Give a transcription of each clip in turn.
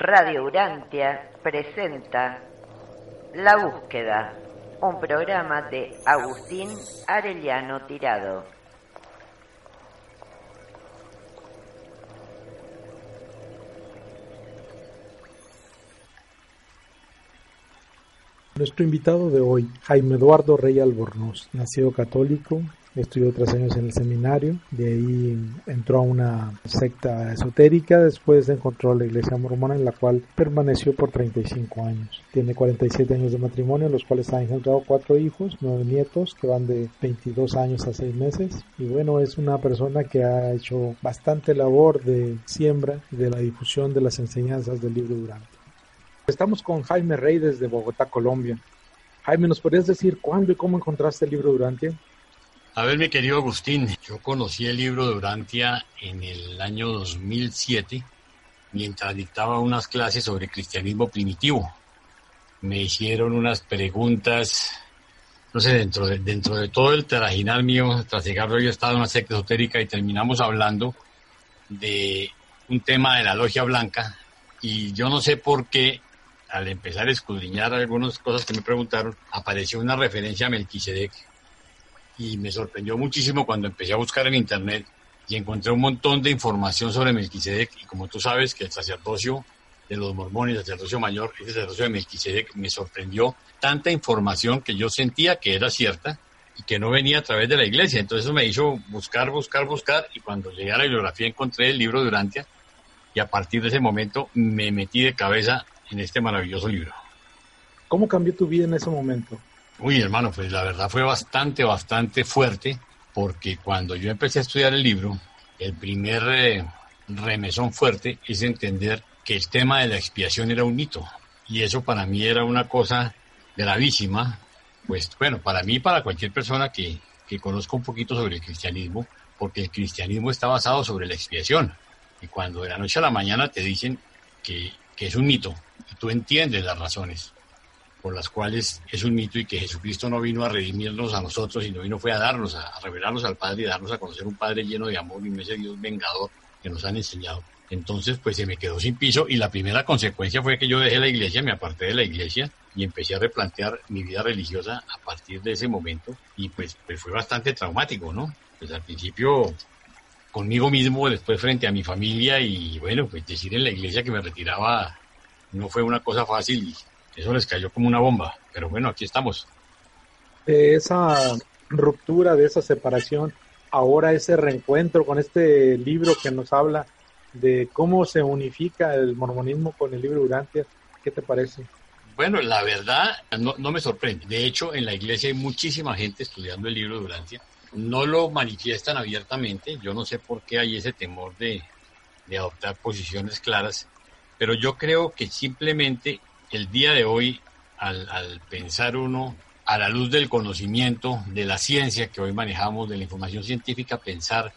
Radio Urantia presenta La Búsqueda, un programa de Agustín Arellano Tirado. Nuestro invitado de hoy, Jaime Eduardo Rey Albornoz, nacido católico, estudió tres años en el seminario, de ahí entró a una secta esotérica, después encontró la iglesia mormona en la cual permaneció por 35 años. Tiene 47 años de matrimonio, los cuales ha engendrado cuatro hijos, nueve nietos que van de 22 años a 6 meses. Y bueno, es una persona que ha hecho bastante labor de siembra de la difusión de las enseñanzas del libro Durante. Estamos con Jaime Rey desde Bogotá, Colombia. Jaime, ¿nos podrías decir cuándo y cómo encontraste el libro Durante? A ver, mi querido Agustín, yo conocí el libro de Urantia en el año 2007 mientras dictaba unas clases sobre cristianismo primitivo. Me hicieron unas preguntas, no sé, dentro de, dentro de todo el trajinal mío, tras llegar yo estaba en una secta esotérica y terminamos hablando de un tema de la logia blanca y yo no sé por qué al empezar a escudriñar algunas cosas que me preguntaron, apareció una referencia a Melquisedec y me sorprendió muchísimo cuando empecé a buscar en internet y encontré un montón de información sobre Melquisedec y como tú sabes que el sacerdocio de los mormones, el sacerdocio mayor, ese sacerdocio de Melquisedec me sorprendió tanta información que yo sentía que era cierta y que no venía a través de la iglesia. Entonces me hizo buscar, buscar, buscar y cuando llegué a la bibliografía encontré el libro de Urantia y a partir de ese momento me metí de cabeza en este maravilloso libro. ¿Cómo cambió tu vida en ese momento? Uy, hermano, pues la verdad fue bastante, bastante fuerte, porque cuando yo empecé a estudiar el libro, el primer eh, remesón fuerte es entender que el tema de la expiación era un mito. Y eso para mí era una cosa gravísima, pues bueno, para mí y para cualquier persona que, que conozca un poquito sobre el cristianismo, porque el cristianismo está basado sobre la expiación. Y cuando de la noche a la mañana te dicen que, que es un mito, tú entiendes las razones, por las cuales es un mito y que Jesucristo no vino a redimirnos a nosotros, sino vino fue a darnos, a, revelarnos al Padre y darnos a conocer un Padre lleno de amor y ese Dios vengador que nos han enseñado. Entonces, pues se me quedó sin piso y la primera consecuencia fue que yo dejé la iglesia, me aparté de la iglesia y empecé a replantear mi vida religiosa a partir de ese momento y pues, pues fue bastante traumático, ¿no? Pues al principio conmigo mismo, después frente a mi familia y bueno, pues decir en la iglesia que me retiraba no fue una cosa fácil eso les cayó como una bomba, pero bueno, aquí estamos. De esa ruptura, de esa separación, ahora ese reencuentro con este libro que nos habla de cómo se unifica el mormonismo con el libro Urantia, ¿qué te parece? Bueno, la verdad no, no, me sorprende. De hecho, en la iglesia hay muchísima gente estudiando el libro de Urantia. No lo manifiestan abiertamente. Yo no sé por qué hay ese temor de, de adoptar posiciones claras. Pero yo creo que simplemente el día de hoy, al, pensar uno a la luz del conocimiento, de la ciencia que hoy manejamos, de la información científica, pensar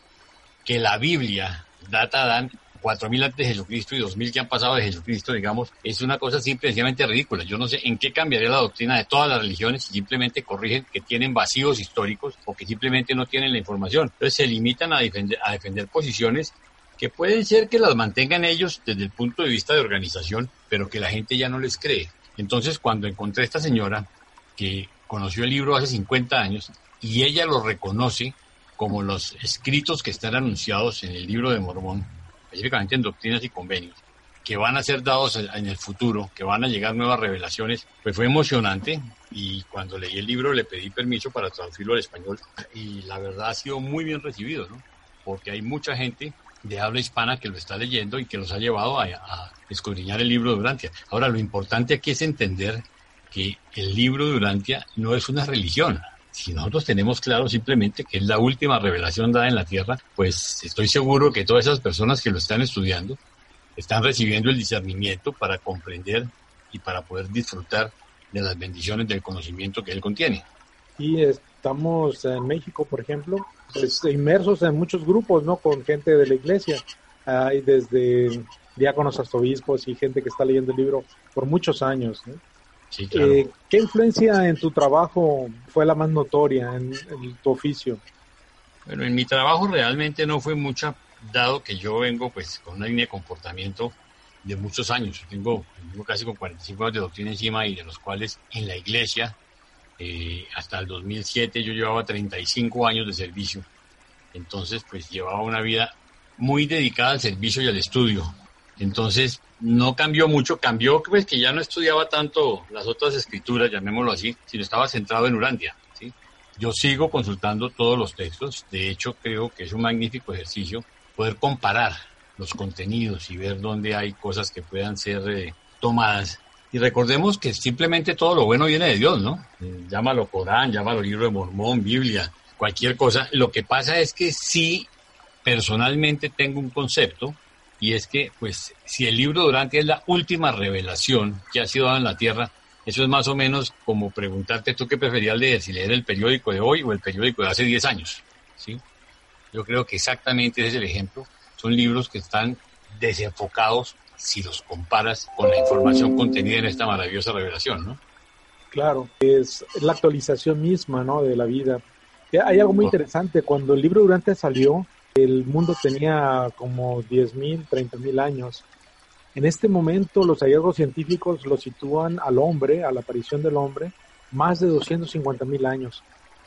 que la Biblia data dan 4.000 antes de Jesucristo y 2.000 que han pasado de Jesucristo, digamos, es una cosa simplemente ridícula. Yo no sé en qué cambiaría la doctrina de todas las religiones si simplemente corrigen que tienen vacíos históricos o que simplemente no tienen la información. Entonces se limitan a defender, a defender posiciones que pueden ser que las mantengan ellos desde el punto de vista de organización, pero que la gente ya no les cree. Entonces, cuando encontré a esta señora que conoció el libro hace 50 años y ella lo reconoce como los escritos que están anunciados en el libro de Mormón, específicamente en doctrinas y convenios, que van a ser dados en el futuro, que van a llegar nuevas revelaciones, pues fue emocionante y cuando leí el libro le pedí permiso para traducirlo al español y la verdad ha sido muy bien recibido, ¿no? Porque hay mucha gente de habla hispana que lo está leyendo y que los ha llevado a, escudriñar el libro de Urantia. Ahora, lo importante aquí es entender que el libro de Urantia no es una religión. si nosotros tenemos claro simplemente que es la última revelación dada en la tierra, pues estoy seguro que todas esas personas que lo están estudiando están recibiendo el discernimiento para comprender y para poder disfrutar de las bendiciones del conocimiento que él contiene. Y estamos en México, por ejemplo, pues, inmersos en muchos grupos, ¿no? Con gente de la iglesia. Hay desde diáconos hasta obispos y gente que está leyendo el libro por muchos años. Eh, ¿Qué influencia en tu trabajo fue la más notoria en, tu oficio? Bueno, en mi trabajo realmente no fue mucha, dado que yo vengo pues con una línea de comportamiento de muchos años. Tengo, tengo casi con 45 años de doctrina encima y de los cuales en la iglesia eh, hasta el 2007 yo llevaba 35 años de servicio. Entonces, pues llevaba una vida muy dedicada al servicio y al estudio. Entonces, no cambió mucho, cambió pues que ya no estudiaba tanto las otras escrituras, llamémoslo así, sino estaba centrado en Urantia. ¿sí? Yo sigo consultando todos los textos, de hecho creo que es un magnífico ejercicio poder comparar los contenidos y ver dónde hay cosas que puedan ser eh, tomadas y recordemos que simplemente todo lo bueno viene de Dios, ¿no? Llámalo Corán, llámalo libro de Mormón, Biblia, cualquier cosa. Lo que pasa es que sí, personalmente tengo un concepto y es que, pues, si el libro Durante es la última revelación que ha sido dada en la tierra, eso es más o menos como preguntarte tú qué preferías leer, si leer el periódico de hoy o el periódico de hace 10 años, ¿sí? Yo creo que exactamente ese es el ejemplo. Son libros que están desenfocados si los comparas con la información contenida en esta maravillosa revelación, ¿no? Claro, es la actualización misma, ¿no? De la vida. Hay algo muy interesante. Cuando el libro Durante salió, el mundo tenía como 10.000, 30.000 años. En este momento, los hallazgos científicos lo sitúan al hombre, a la aparición del hombre, más de 250.000 años.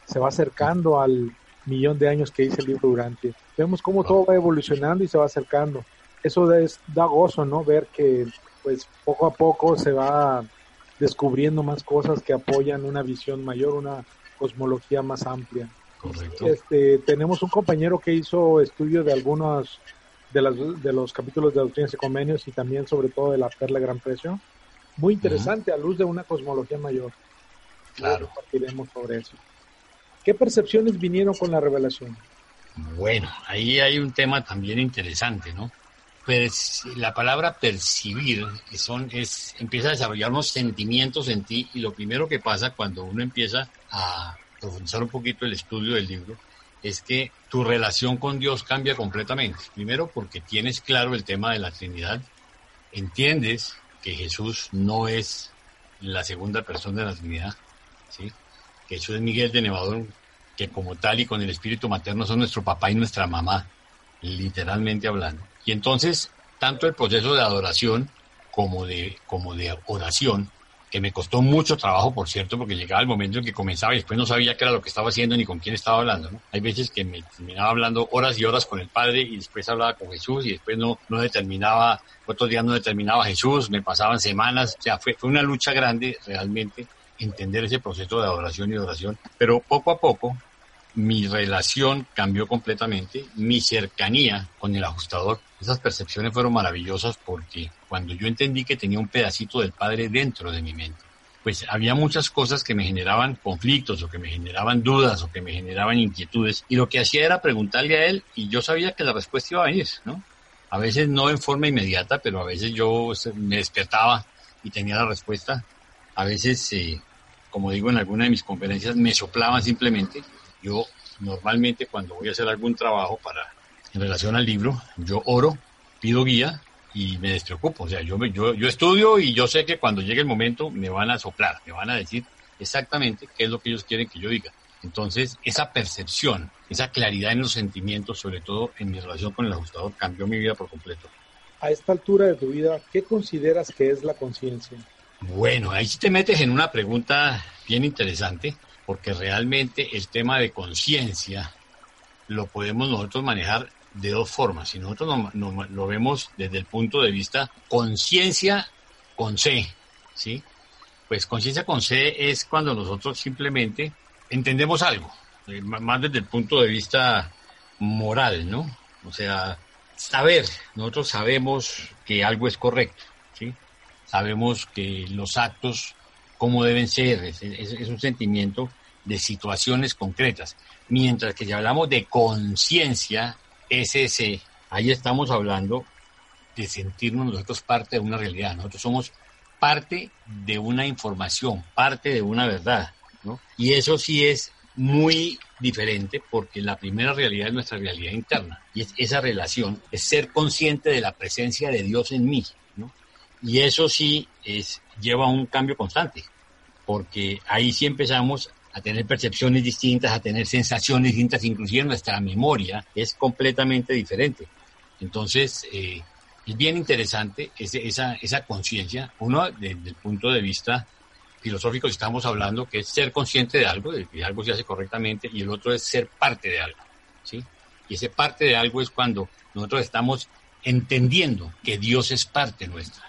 Se va acercando al millón de años que dice el libro Durante. Vemos cómo todo va evolucionando y se va acercando eso da gozo, ¿no? Ver que pues poco a poco se va descubriendo más cosas que apoyan una visión mayor, una cosmología más amplia. Correcto. Este, tenemos un compañero que hizo estudio de algunos de, las, de los capítulos de Doctrinas y Convenios y también sobre todo de la Perla Gran Precio. Muy interesante a luz de una cosmología mayor. Claro. Compartiremos sobre eso. ¿Qué percepciones vinieron con la revelación? Bueno, ahí hay un tema también interesante, ¿no? La palabra percibir son, es, empieza a desarrollar unos sentimientos en ti y lo primero que pasa cuando uno empieza a profundizar un poquito el estudio del libro es que tu relación con Dios cambia completamente. Primero porque tienes claro el tema de la Trinidad, entiendes que Jesús no es la segunda persona de la Trinidad, ¿sí? que Jesús es Miguel de Nevadón, que como tal y con el espíritu materno son nuestro papá y nuestra mamá, literalmente hablando y entonces, tanto el proceso de adoración como de, como de oración, que me costó mucho trabajo, por cierto, porque llegaba el momento en que comenzaba y después no sabía qué era lo que estaba haciendo ni con quién estaba hablando. ¿no? Hay veces que me terminaba hablando horas y horas con el Padre y después hablaba con Jesús y después no, no determinaba, otros días no determinaba Jesús, me pasaban semanas, o sea, fue, fue una lucha grande realmente entender ese proceso de adoración y oración, pero poco a poco mi relación cambió completamente, mi cercanía con el ajustador. Esas percepciones fueron maravillosas porque cuando yo entendí que tenía un pedacito del Padre dentro de mi mente, pues había muchas cosas que me generaban conflictos o que me generaban dudas o que me generaban inquietudes y lo que hacía era preguntarle a él y yo sabía que la respuesta iba a venir, ¿no? A veces no en forma inmediata, pero a veces yo me despertaba y tenía la respuesta. A veces, eh, como digo en alguna de mis conferencias, me soplaban simplemente yo normalmente cuando voy a hacer algún trabajo para en relación al libro, yo oro, pido guía y me despreocupo. O sea, yo, yo, yo estudio y yo sé que cuando llegue el momento me van a soplar, me van a decir exactamente qué es lo que ellos quieren que yo diga. Entonces, esa percepción, esa claridad en los sentimientos, sobre todo en mi relación con el ajustador, cambió mi vida por completo. A esta altura de tu vida, ¿qué consideras que es la conciencia? Bueno, ahí sí te metes en una pregunta bien interesante porque realmente el tema de conciencia lo podemos nosotros manejar de dos formas. Si nosotros lo vemos desde el punto de vista conciencia con C, ¿sí? Pues conciencia con C es cuando nosotros simplemente entendemos algo, eh, más desde el punto de vista moral, ¿no? O sea, saber, nosotros sabemos que algo es correcto, ¿sí? Sabemos que los actos cómo deben ser. Es, un sentimiento de situaciones concretas. Mientras que si hablamos de conciencia, ese, ahí estamos hablando de sentirnos nosotros parte de una realidad. Nosotros somos parte de una información, parte de una verdad. ¿no? Y eso sí es muy diferente porque la primera realidad es nuestra realidad interna. Y es esa relación, es ser consciente de la presencia de Dios en mí. ¿no? Y eso sí es, lleva a un cambio constante, porque ahí sí empezamos a tener percepciones distintas, a tener sensaciones distintas, inclusive nuestra memoria es completamente diferente. Entonces, eh, es bien interesante esa, esa conciencia, uno desde el punto de vista filosófico estamos hablando que es ser consciente de algo, de que algo se hace correctamente, y el otro es ser parte de algo, ¿sí? Y ese parte de algo es cuando nosotros estamos entendiendo que Dios es parte nuestra,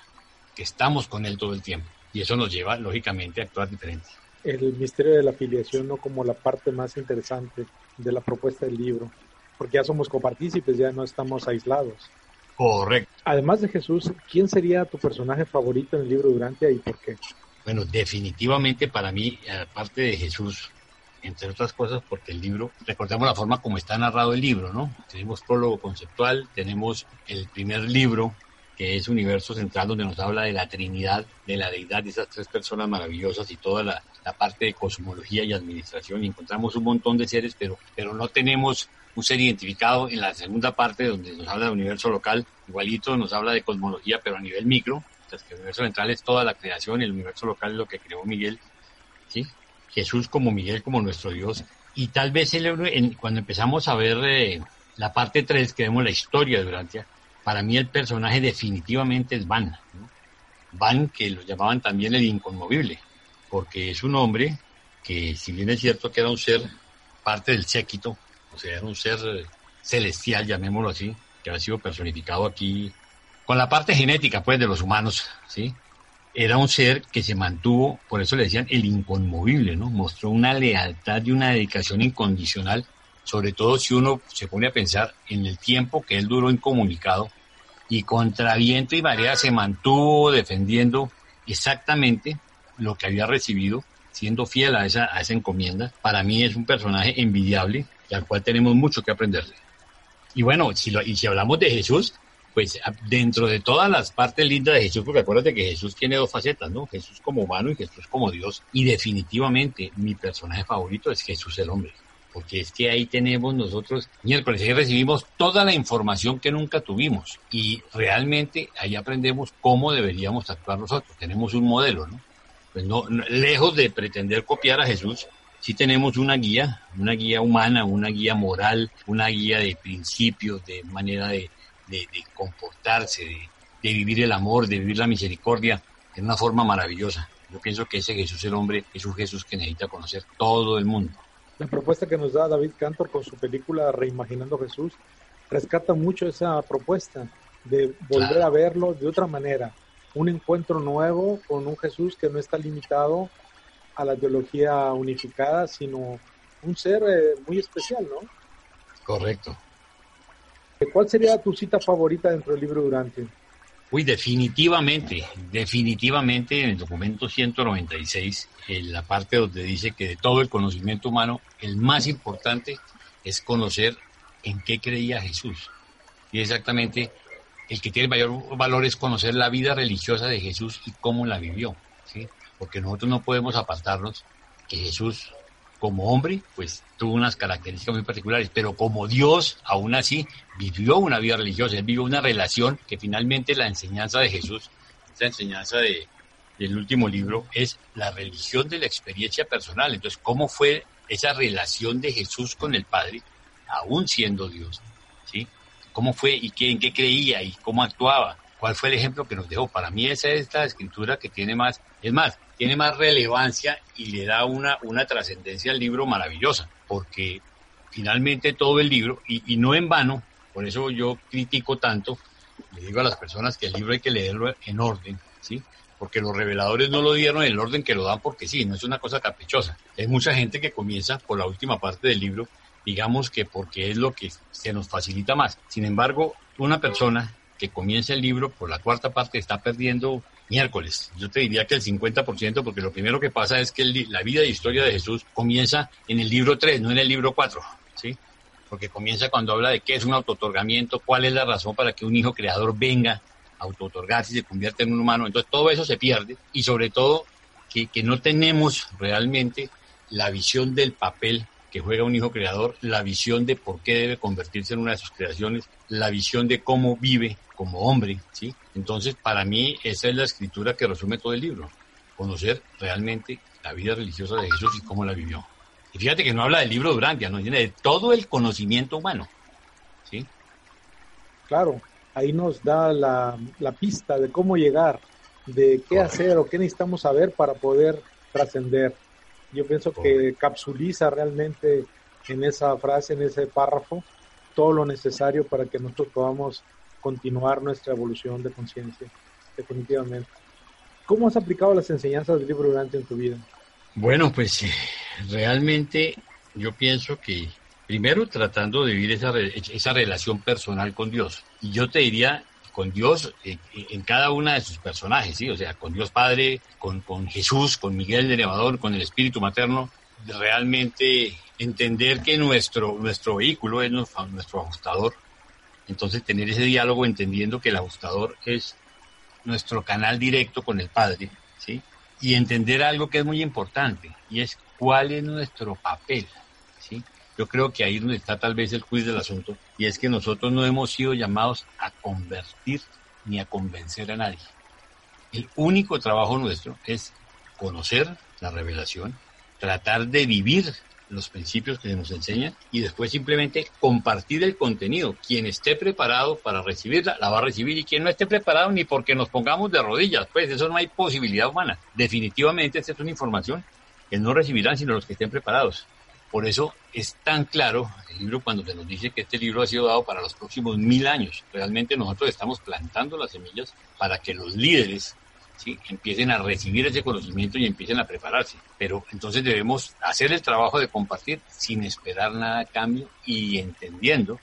que estamos con Él todo el tiempo, y eso nos lleva, lógicamente, a actuar diferente el misterio de la afiliación no como la parte más interesante de la propuesta del libro, porque ya somos copartícipes, ya no estamos aislados. Correcto. Además de Jesús, ¿quién sería tu personaje favorito en el libro Durantia y por qué? Bueno, definitivamente para mí, aparte de Jesús, entre otras cosas, porque el libro, recordemos la forma como está narrado el libro, ¿no? Tenemos prólogo conceptual, tenemos el primer libro que es Universo Central, donde nos habla de la Trinidad, de la deidad de esas tres personas maravillosas y toda la, parte de cosmología y administración. Y encontramos un montón de seres, pero, pero no tenemos un ser identificado en la segunda parte, donde nos habla de universo local. Igualito nos habla de cosmología, pero a nivel micro. Entonces, que el universo central es toda la creación, el universo local es lo que creó Miguel. ¿sí? Jesús como Miguel, como nuestro Dios. Y tal vez el, cuando empezamos a ver eh, la parte 3, que vemos la historia de Durantia, para mí el personaje definitivamente es Van. Van, que lo llamaban también el inconmovible, porque es un hombre que, si bien es cierto que era un ser parte del séquito, o sea, era un ser celestial, llamémoslo así, que ha sido personificado aquí con la parte genética, pues, de los humanos, ¿sí? Era un ser que se mantuvo, por eso le decían el inconmovible, ¿no? Mostró una lealtad y una dedicación incondicional sobre todo si uno se pone a pensar en el tiempo que él duró incomunicado y contra viento y marea se mantuvo defendiendo exactamente lo que había recibido, siendo fiel a esa, a esa encomienda. Para mí es un personaje envidiable y al cual tenemos mucho que aprenderle. Y bueno, si y si hablamos de Jesús, pues dentro de todas las partes lindas de Jesús, porque acuérdate que Jesús tiene dos facetas, ¿no? Jesús como humano y Jesús como Dios. Y definitivamente mi personaje favorito es Jesús el hombre porque es que ahí tenemos nosotros, miércoles, ahí recibimos toda la información que nunca tuvimos y realmente ahí aprendemos cómo deberíamos actuar nosotros. Tenemos un modelo, ¿no? Pues no, lejos de pretender copiar a Jesús, sí tenemos una guía, una guía humana, una guía moral, una guía de principios, de manera de, comportarse, de, de vivir el amor, de vivir la misericordia en una forma maravillosa. Yo pienso que ese Jesús el hombre es un Jesús que necesita conocer todo el mundo. La propuesta que nos da David Cantor con su película Reimaginando Jesús rescata mucho esa propuesta de volver a verlo de otra manera, un encuentro nuevo con un Jesús que no está limitado a la teología unificada, sino un ser eh, muy especial, ¿no? Correcto. ¿Cuál sería tu cita favorita dentro del libro Durante? Uy, definitivamente, definitivamente en el documento 196, en la parte donde dice que de todo el conocimiento humano, el más importante es conocer en qué creía Jesús. Y exactamente el que tiene mayor valor es conocer la vida religiosa de Jesús y cómo la vivió, ¿sí? Porque nosotros no podemos apartarnos que Jesús como hombre, pues tuvo unas características muy particulares, pero como Dios, aún así, vivió una vida religiosa, él vivió una relación que finalmente la enseñanza de Jesús, esta enseñanza de, del último libro, es la religión de la experiencia personal. Entonces, ¿cómo fue esa relación de Jesús con el Padre, aún siendo Dios? ¿Sí? ¿Cómo fue y en qué creía y cómo actuaba? ¿Cuál fue el ejemplo que nos dejó? Para mí esa es la escritura que tiene más, es más, tiene más relevancia y le da una, una trascendencia al libro maravillosa, porque finalmente todo el libro, y, no en vano, por eso yo critico tanto, le digo a las personas que el libro hay que leerlo en orden, ¿sí? Porque los reveladores no lo dieron en el orden que lo dan porque sí, no es una cosa caprichosa. Hay mucha gente que comienza por la última parte del libro, digamos que porque es lo que se nos facilita más. Sin embargo, una persona que comienza el libro por la cuarta parte está perdiendo miércoles. Yo te diría que el 50%, porque lo primero que pasa es que la vida y historia de Jesús comienza en el libro 3, no en el libro 4, ¿sí? Porque comienza cuando habla de qué es un autotorgamiento, cuál es la razón para que un hijo creador venga a autotorgarse y se convierta en un humano. Entonces todo eso se pierde y sobre todo que, que no tenemos realmente la visión del papel que juega un hijo creador, la visión de por qué debe convertirse en una de sus creaciones, la visión de cómo vive como hombre, ¿sí? Entonces, para mí, esa es la escritura que resume todo el libro. Conocer realmente la vida religiosa de Jesús y cómo la vivió. Y fíjate que no habla del libro Durantia, no tiene de todo el conocimiento humano, ¿sí? Claro, ahí nos da la, pista de cómo llegar, de qué hacer o qué necesitamos saber para poder trascender. Yo pienso que capsuliza realmente en esa frase, en ese párrafo, todo lo necesario para que nosotros podamos continuar nuestra evolución de conciencia, definitivamente. ¿Cómo has aplicado las enseñanzas del libro durante en tu vida? Bueno, pues eh, realmente yo pienso que primero tratando de vivir esa, esa relación personal con Dios. Y yo te diría con Dios en cada una de sus personajes, ¿sí? O sea, con Dios Padre, con, con Jesús, con Miguel de Nevador, con el Espíritu Materno, realmente entender que nuestro, nuestro vehículo es nuestro, nuestro ajustador. Entonces tener ese diálogo entendiendo que el ajustador es nuestro canal directo con el Padre, ¿sí? Y entender algo que es muy importante, y es cuál es nuestro papel, ¿sí? Yo creo que ahí es donde está tal vez el quiz del asunto, y es que nosotros no hemos sido llamados a convertir ni a convencer a nadie. El único trabajo nuestro es conocer la revelación, tratar de vivir los principios que se nos enseñan y después simplemente compartir el contenido. Quien esté preparado para recibirla, la va a recibir y quien no esté preparado ni porque nos pongamos de rodillas, pues eso no hay posibilidad humana. Definitivamente esta es una información que no recibirán sino los que estén preparados. Por eso es tan claro el libro cuando se nos dice que este libro ha sido dado para los próximos mil años. Realmente nosotros estamos plantando las semillas para que los líderes ¿sí? empiecen a recibir ese conocimiento y empiecen a prepararse. Pero entonces debemos hacer el trabajo de compartir sin esperar nada a cambio y entendiendo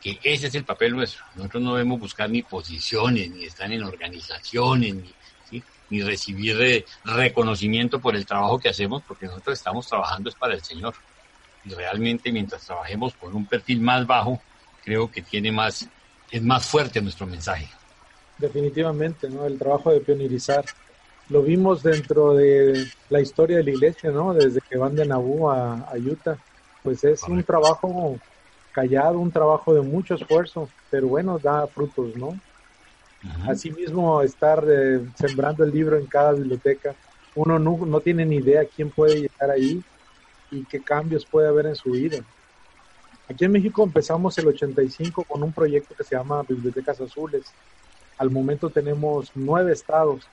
que ese es el papel nuestro. Nosotros no debemos buscar ni posiciones, ni estar en organizaciones, ni, ni recibir eh, reconocimiento por el trabajo que hacemos, porque nosotros estamos trabajando es para el Señor y realmente mientras trabajemos con un perfil más bajo, creo que tiene más, es más fuerte nuestro mensaje. Definitivamente, ¿no? El trabajo de pionerizar. Lo vimos dentro de la historia de la iglesia, ¿no? Desde que van de Nabú a, Utah. Pues es un trabajo callado, un trabajo de mucho esfuerzo, pero bueno, da frutos, ¿no? Asimismo, estar eh, sembrando el libro en cada biblioteca, uno no, no tiene ni idea quién puede llegar ahí y qué cambios puede haber en su vida. Aquí en México empezamos el 85 con un proyecto que se llama Bibliotecas Azules. Al momento tenemos nueve estados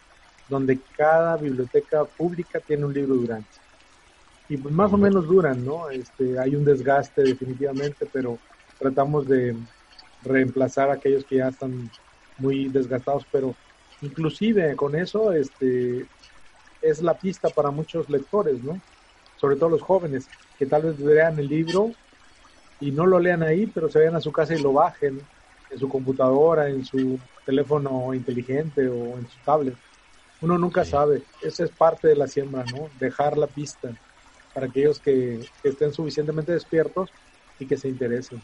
donde cada biblioteca pública tiene un libro durante. Y pues más o menos duran, ¿no? Este, hay un desgaste definitivamente, pero tratamos de reemplazar a aquellos que ya están muy desgastados, pero inclusive con eso este, es la pista para muchos lectores, ¿no? Sobre todo los jóvenes, que tal vez lean el libro y no lo lean ahí, pero se vayan a su casa y lo bajen en su computadora, en su teléfono inteligente o en su tablet. Uno nunca sabe, esa es parte de la siembra, ¿no? Dejar la pista para aquellos que, estén suficientemente despiertos y que se interesen.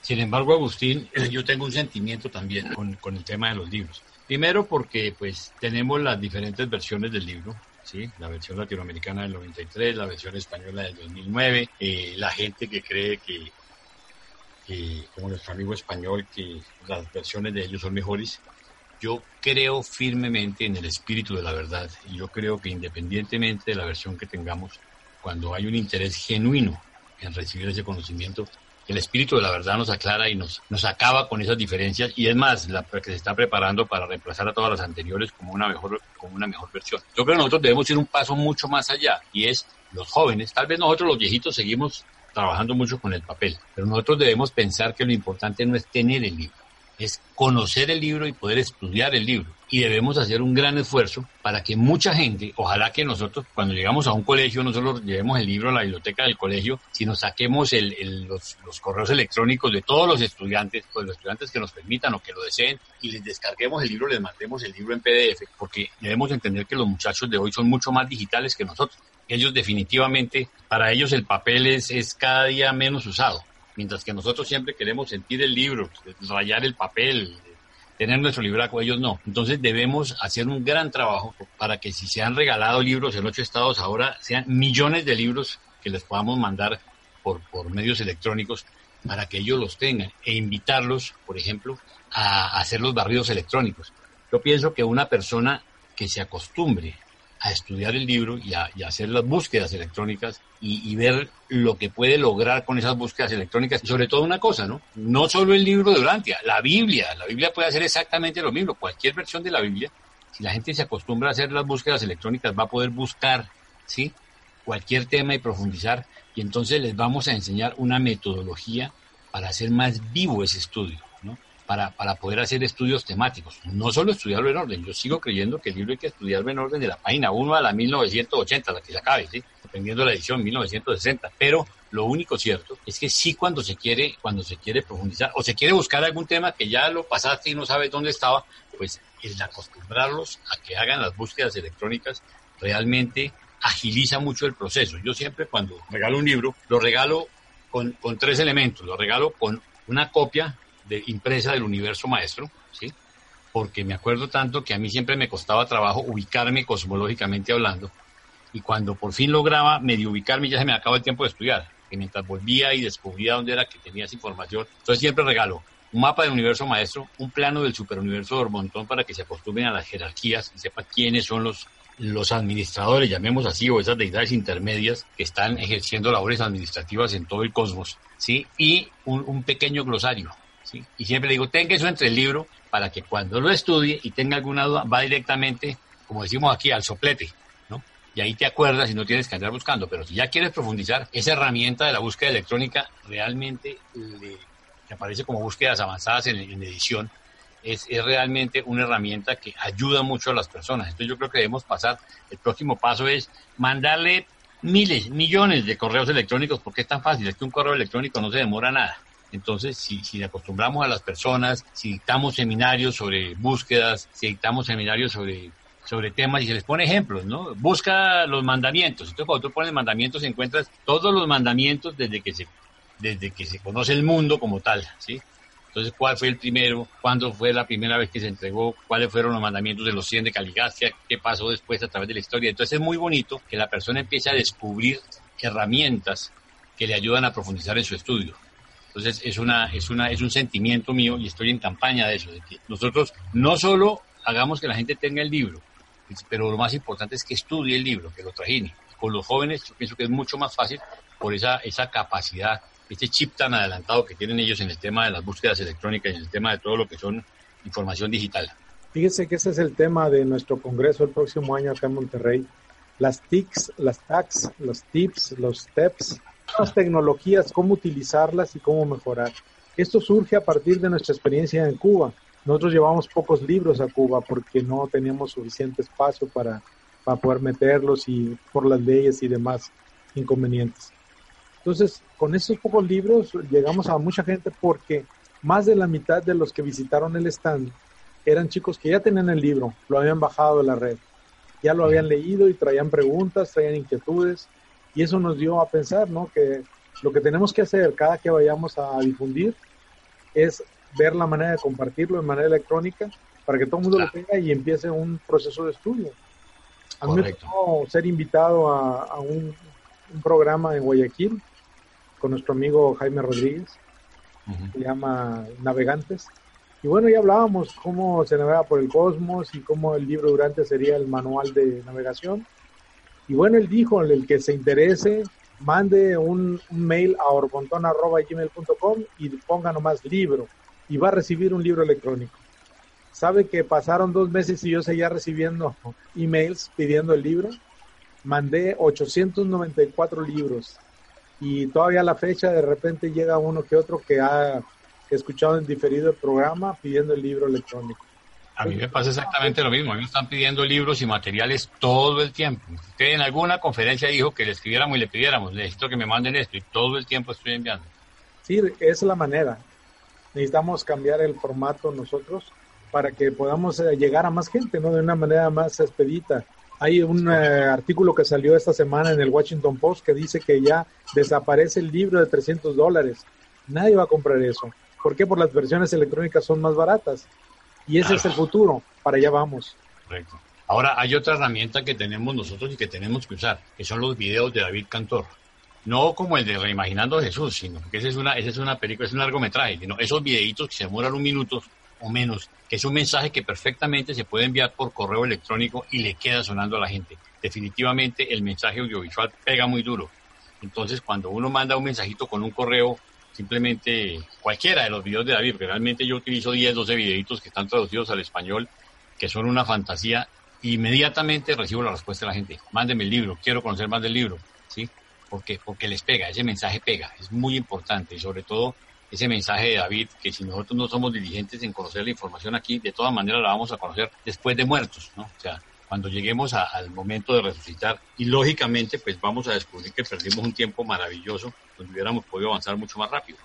Sin embargo, Agustín, yo tengo un sentimiento también con, con el tema de los libros. Primero porque pues tenemos las diferentes versiones del libro ¿sí? la versión latinoamericana del 93, la versión española del 2009, eh, la gente que cree que, como nuestro amigo español, que las versiones de ellos son mejores. Yo creo firmemente en el espíritu de la verdad y yo creo que independientemente de la versión que tengamos, cuando hay un interés genuino en recibir ese conocimiento, el espíritu de la verdad nos aclara y nos, nos acaba con esas diferencias y es más, la que se está preparando para reemplazar a todas las anteriores como una mejor, como una mejor versión. Yo creo que nosotros debemos ir un paso mucho más allá y es los jóvenes, tal vez nosotros los viejitos seguimos trabajando mucho con el papel, pero nosotros debemos pensar que lo importante no es tener el libro, es conocer el libro y poder estudiar el libro. Y debemos hacer un gran esfuerzo para que mucha gente, ojalá que nosotros cuando llegamos a un colegio no solo llevemos el libro a la biblioteca del colegio, sino saquemos los, los, correos electrónicos de todos los estudiantes, pues los estudiantes que nos permitan o que lo deseen, y les descarguemos el libro, les mandemos el libro en PDF, porque debemos entender que los muchachos de hoy son mucho más digitales que nosotros. Ellos definitivamente, para ellos el papel es, es cada día menos usado mientras que nosotros siempre queremos sentir el libro, rayar el papel, tener nuestro libraco, ellos no. Entonces debemos hacer un gran trabajo para que si se han regalado libros en ocho estados, ahora sean millones de libros que les podamos mandar por, por medios electrónicos para que ellos los tengan e invitarlos, por ejemplo, a hacer los barridos electrónicos. Yo pienso que una persona que se acostumbre a estudiar el libro y a, hacer las búsquedas electrónicas y, ver lo que puede lograr con esas búsquedas electrónicas. Y sobre todo una cosa, ¿no? No solo el libro de Durantia, la Biblia. La Biblia puede hacer exactamente lo mismo. Cualquier versión de la Biblia, si la gente se acostumbra a hacer las búsquedas electrónicas, va a poder buscar, ¿sí? Cualquier tema y profundizar. Y entonces les vamos a enseñar una metodología para hacer más vivo ese estudio para, para poder hacer estudios temáticos. No solo estudiarlo en orden, yo sigo creyendo que el libro hay que estudiarlo en orden de la página 1 a la 1980, la que se acabe, ¿sí? dependiendo de la edición 1960. Pero lo único cierto es que sí cuando se quiere, cuando se quiere profundizar o se quiere buscar algún tema que ya lo pasaste y no sabes dónde estaba, pues el acostumbrarlos a que hagan las búsquedas electrónicas realmente agiliza mucho el proceso. Yo siempre cuando regalo un libro, lo regalo con, con tres elementos. Lo regalo con una copia de impresa del universo maestro, ¿sí? Porque me acuerdo tanto que a mí siempre me costaba trabajo ubicarme cosmológicamente hablando, y cuando por fin lograba medio ubicarme ya se me acabó el tiempo de estudiar, que mientras volvía y descubría dónde era que tenía esa información, entonces siempre regalo un mapa del universo maestro, un plano del superuniverso de Ormontón para que se acostumbren a las jerarquías y sepa quiénes son los los administradores, llamemos así, o esas deidades intermedias que están ejerciendo labores administrativas en todo el cosmos, ¿sí? Y un, un pequeño glosario y siempre le digo, tenga eso entre el libro para que cuando lo estudie y tenga alguna duda, va directamente, como decimos aquí, al soplete, ¿no? Y ahí te acuerdas y no tienes que andar buscando. Pero si ya quieres profundizar, esa herramienta de la búsqueda electrónica realmente le, aparece como búsquedas avanzadas en, edición. Es, es, realmente una herramienta que ayuda mucho a las personas. Entonces yo creo que debemos pasar, el próximo paso es mandarle miles, millones de correos electrónicos, porque es tan fácil, es que un correo electrónico no se demora nada. Entonces, si, acostumbramos a las personas, si dictamos seminarios sobre búsquedas, si dictamos seminarios sobre, sobre temas y se les pone ejemplos, ¿no? Busca los mandamientos. Entonces, cuando tú pones mandamientos, encuentras todos los mandamientos desde que se, desde que se conoce el mundo como tal, ¿sí? Entonces, ¿cuál fue el primero? ¿Cuándo fue la primera vez que se entregó? ¿Cuáles fueron los mandamientos de los 100 de Caligastia? ¿Qué pasó después a través de la historia? Entonces, es muy bonito que la persona empiece a descubrir herramientas que le ayudan a profundizar en su estudio. Entonces es una, es una, es un sentimiento mío y estoy en campaña de eso, de que nosotros no solo hagamos que la gente tenga el libro, pero lo más importante es que estudie el libro, que lo trajine. Con los jóvenes yo pienso que es mucho más fácil por esa, esa capacidad, este chip tan adelantado que tienen ellos en el tema de las búsquedas electrónicas y en el tema de todo lo que son información digital. Fíjese que ese es el tema de nuestro congreso el próximo año acá en Monterrey. Las TICs, las tags, los tips, los steps, las tecnologías, cómo utilizarlas y cómo mejorar. Esto surge a partir de nuestra experiencia en Cuba. Nosotros llevamos pocos libros a Cuba porque no teníamos suficiente espacio para, para poder meterlos y por las leyes y demás inconvenientes. Entonces, con esos pocos libros llegamos a mucha gente porque más de la mitad de los que visitaron el stand eran chicos que ya tenían el libro, lo habían bajado de la red, ya lo habían leído y traían preguntas, traían inquietudes y eso nos dio a pensar, ¿no? Que lo que tenemos que hacer cada que vayamos a difundir es ver la manera de compartirlo de manera electrónica para que todo el mundo lo tenga y empiece un proceso de estudio. A mí me tocó ser invitado a, un, programa en Guayaquil con nuestro amigo Jaime Rodríguez, se llama Navegantes. Y bueno, ya hablábamos cómo se navega por el cosmos y cómo el libro durante sería el manual de navegación. Y bueno, él dijo, el que se interese, mande un, mail a orbontón.gmail.com y ponga nomás libro y va a recibir un libro electrónico. Sabe que pasaron dos meses y yo seguía recibiendo emails pidiendo el libro. Mandé 894 libros y todavía a la fecha de repente llega uno que otro que ha escuchado en diferido el programa pidiendo el libro electrónico. A mí me pasa exactamente lo mismo. A mí me están pidiendo libros y materiales todo el tiempo. Usted en alguna conferencia dijo que le escribiéramos y le pidiéramos, necesito que me manden esto y todo el tiempo estoy enviando. Sí, es la manera. Necesitamos cambiar el formato nosotros para que podamos eh, llegar a más gente, ¿no? De una manera más expedita. Hay un eh, artículo que salió esta semana en el Washington Post que dice que ya desaparece el libro de 300 dólares. Nadie va a comprar eso. ¿Por qué? Por las versiones electrónicas son más baratas. Y ese es el futuro. Para allá vamos. Correcto. Ahora, hay otra herramienta que tenemos nosotros y que tenemos que usar, que son los videos de David Cantor. No como el de Reimaginando a Jesús, sino que esa es una, esa es una película, es un largometraje, sino esos videitos que se demoran un minuto o menos, que es un mensaje que perfectamente se puede enviar por correo electrónico y le queda sonando a la gente. Definitivamente el mensaje audiovisual pega muy duro. Entonces, cuando uno manda un mensajito con un correo, simplemente cualquiera de los videos de David, realmente yo utilizo 10, 12 videitos que están traducidos al español, que son una fantasía, inmediatamente recibo la respuesta de la gente. Mándeme el libro, quiero conocer más del libro, ¿sí? Porque, porque les pega, ese mensaje pega, es muy importante y sobre todo ese mensaje de David, que si nosotros no somos diligentes en conocer la información aquí, de todas maneras la vamos a conocer después de muertos, ¿no? O sea, cuando lleguemos al momento de resucitar y lógicamente pues vamos a descubrir que perdimos un tiempo maravilloso donde hubiéramos podido avanzar mucho más rápido.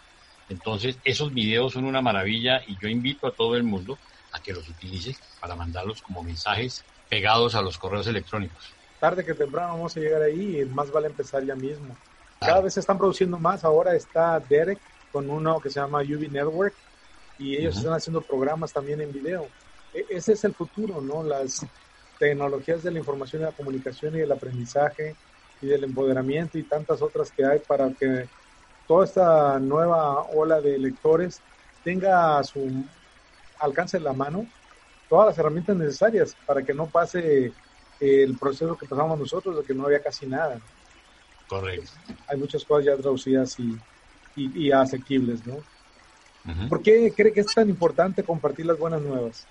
Entonces esos videos son una maravilla y yo invito a todo el mundo a que los utilice para mandarlos como mensajes pegados a los correos electrónicos. Tarde que temprano vamos a llegar ahí y más vale empezar ya mismo. Cada vez se están produciendo más. Ahora está Derek con uno que se llama UV Network y ellos están haciendo programas también en video. E, ese es el futuro, ¿no? Las tecnologías de la información y la comunicación y del aprendizaje y del empoderamiento y tantas otras que hay para que toda esta nueva ola de lectores tenga a su alcance en la mano todas las herramientas necesarias para que no pase el proceso que pasamos nosotros, de que no había casi nada. Correcto. Hay muchas cosas ya traducidas y, y, asequibles, ¿no? ¿Por qué cree que es tan importante compartir las buenas nuevas?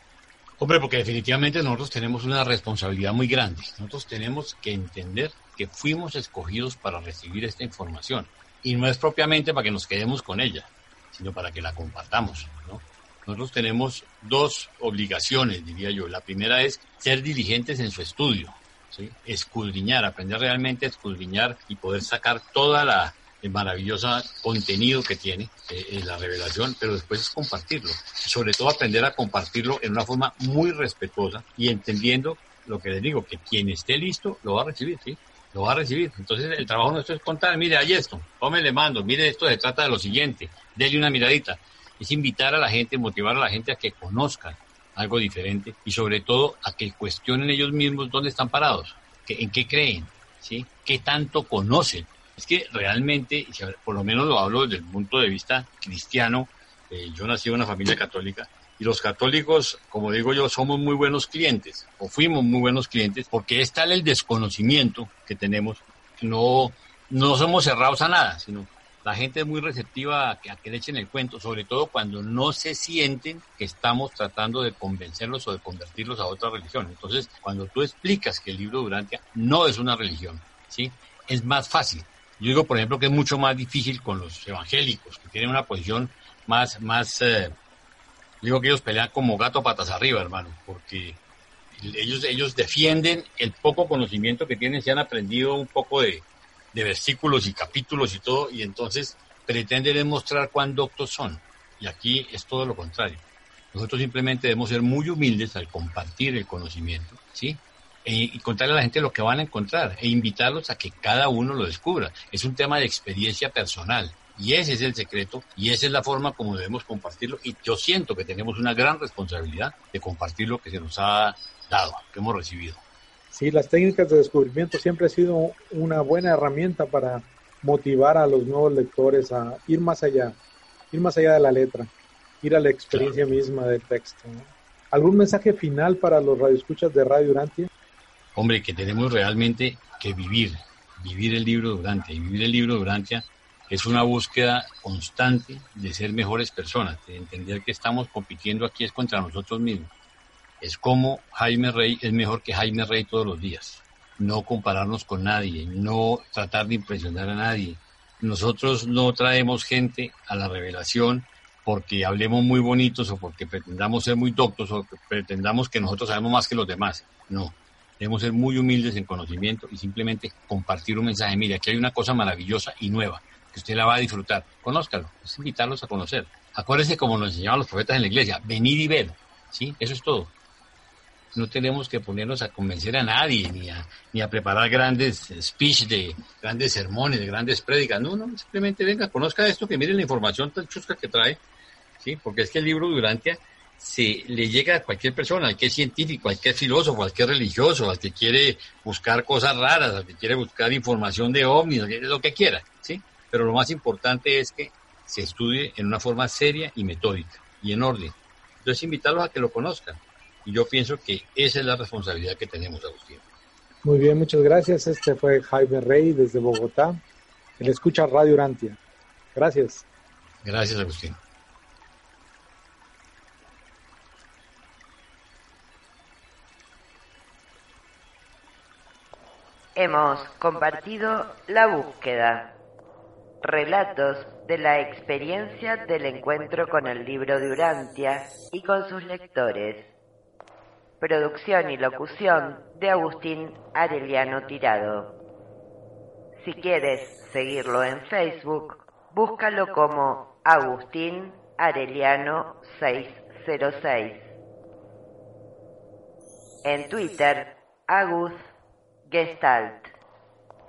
Hombre, porque definitivamente nosotros tenemos una responsabilidad muy grande. Nosotros tenemos que entender que fuimos escogidos para recibir esta información. Y no es propiamente para que nos quedemos con ella, sino para que la compartamos. ¿no? Nosotros tenemos dos obligaciones, diría yo. La primera es ser diligentes en su estudio, ¿sí? escudriñar, aprender realmente a escudriñar y poder sacar toda la, el maravilloso contenido que tiene eh, la revelación, pero después es compartirlo. sobre todo aprender a compartirlo en una forma muy respetuosa y entendiendo lo que les digo, que quien esté listo lo va a recibir, ¿sí? Lo va a recibir. Entonces el trabajo nuestro es contar, mire, hay esto, le mando, mire, esto se trata de lo siguiente, déle una miradita. Es invitar a la gente, motivar a la gente a que conozcan algo diferente y sobre todo a que cuestionen ellos mismos dónde están parados, en qué creen, ¿sí? qué tanto conocen es que realmente, por lo menos lo hablo desde el punto de vista cristiano, eh, yo nací en una familia católica y los católicos, como digo yo, somos muy buenos clientes o fuimos muy buenos clientes porque es tal el desconocimiento que tenemos no, no somos cerrados a nada, sino la gente es muy receptiva a que, a que, le echen el cuento, sobre todo cuando no se sienten que estamos tratando de convencerlos o de convertirlos a otra religión. Entonces, cuando tú explicas que el libro de Durantia no es una religión, ¿sí? Es más fácil. Yo digo, por ejemplo, que es mucho más difícil con los evangélicos, que tienen una posición más, más, eh, digo que ellos pelean como gato patas arriba, hermano, porque ellos, ellos defienden el poco conocimiento que tienen, se han aprendido un poco de, de versículos y capítulos y todo, y entonces pretenden demostrar cuán doctos son. Y aquí es todo lo contrario. Nosotros simplemente debemos ser muy humildes al compartir el conocimiento, ¿sí? e, y contarle a la gente lo que van a encontrar e invitarlos a que cada uno lo descubra. Es un tema de experiencia personal y ese es el secreto y esa es la forma como debemos compartirlo y yo siento que tenemos una gran responsabilidad de compartir lo que se nos ha dado, que hemos recibido. Sí, las técnicas de descubrimiento siempre ha sido una buena herramienta para motivar a los nuevos lectores a ir más allá, ir más allá de la letra, ir a la experiencia misma del texto. ¿Algún mensaje final para los radioescuchas de Radio Urantia? hombre, que tenemos realmente que vivir, vivir el libro Durante. Y vivir el libro Durante es una búsqueda constante de ser mejores personas, de entender que estamos compitiendo aquí es contra nosotros mismos. Es como Jaime Rey es mejor que Jaime Rey todos los días. No compararnos con nadie, no tratar de impresionar a nadie. Nosotros no traemos gente a la revelación porque hablemos muy bonitos o porque pretendamos ser muy doctos o pretendamos que nosotros sabemos más que los demás. No, debemos ser muy humildes en conocimiento y simplemente compartir un mensaje. Mire, aquí hay una cosa maravillosa y nueva que usted la va a disfrutar. Conózcalo, es invitarlos a conocer. Acuérdense como nos enseñaban los profetas en la iglesia, venir y ver. ¿Sí? Eso es todo. No tenemos que ponernos a convencer a nadie, ni a, ni a preparar grandes speech de grandes sermones, de grandes prédicas. No, no, simplemente venga, conozca esto, que mire la información tan chusca que trae. ¿Sí? Porque es que el libro Durantia se le llega a cualquier persona, al que es científico, al que es filósofo, al que es religioso, al que quiere buscar cosas raras, al que quiere buscar información de ovnis, lo que quiera, ¿sí? Pero lo más importante es que se estudie en una forma seria y metódica y en orden. Entonces, invitarlos a que lo conozcan. Y yo pienso que esa es la responsabilidad que tenemos, Agustín. Muy bien, muchas gracias. Este fue Jaime Rey desde Bogotá. Él escucha Radio Urantia. Gracias. Gracias, Agustín. Hemos compartido la búsqueda, relatos de la experiencia del encuentro con el libro de Urantia y con sus lectores. Producción y locución de Agustín Areliano Tirado. Si quieres seguirlo en Facebook, búscalo como Agustín Areliano 606. En Twitter, Agus Gestalt.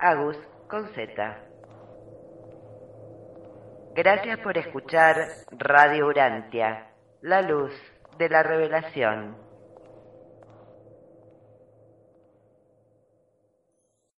Agus con Z. Gracias por escuchar Radio Urantia, la luz de la revelación.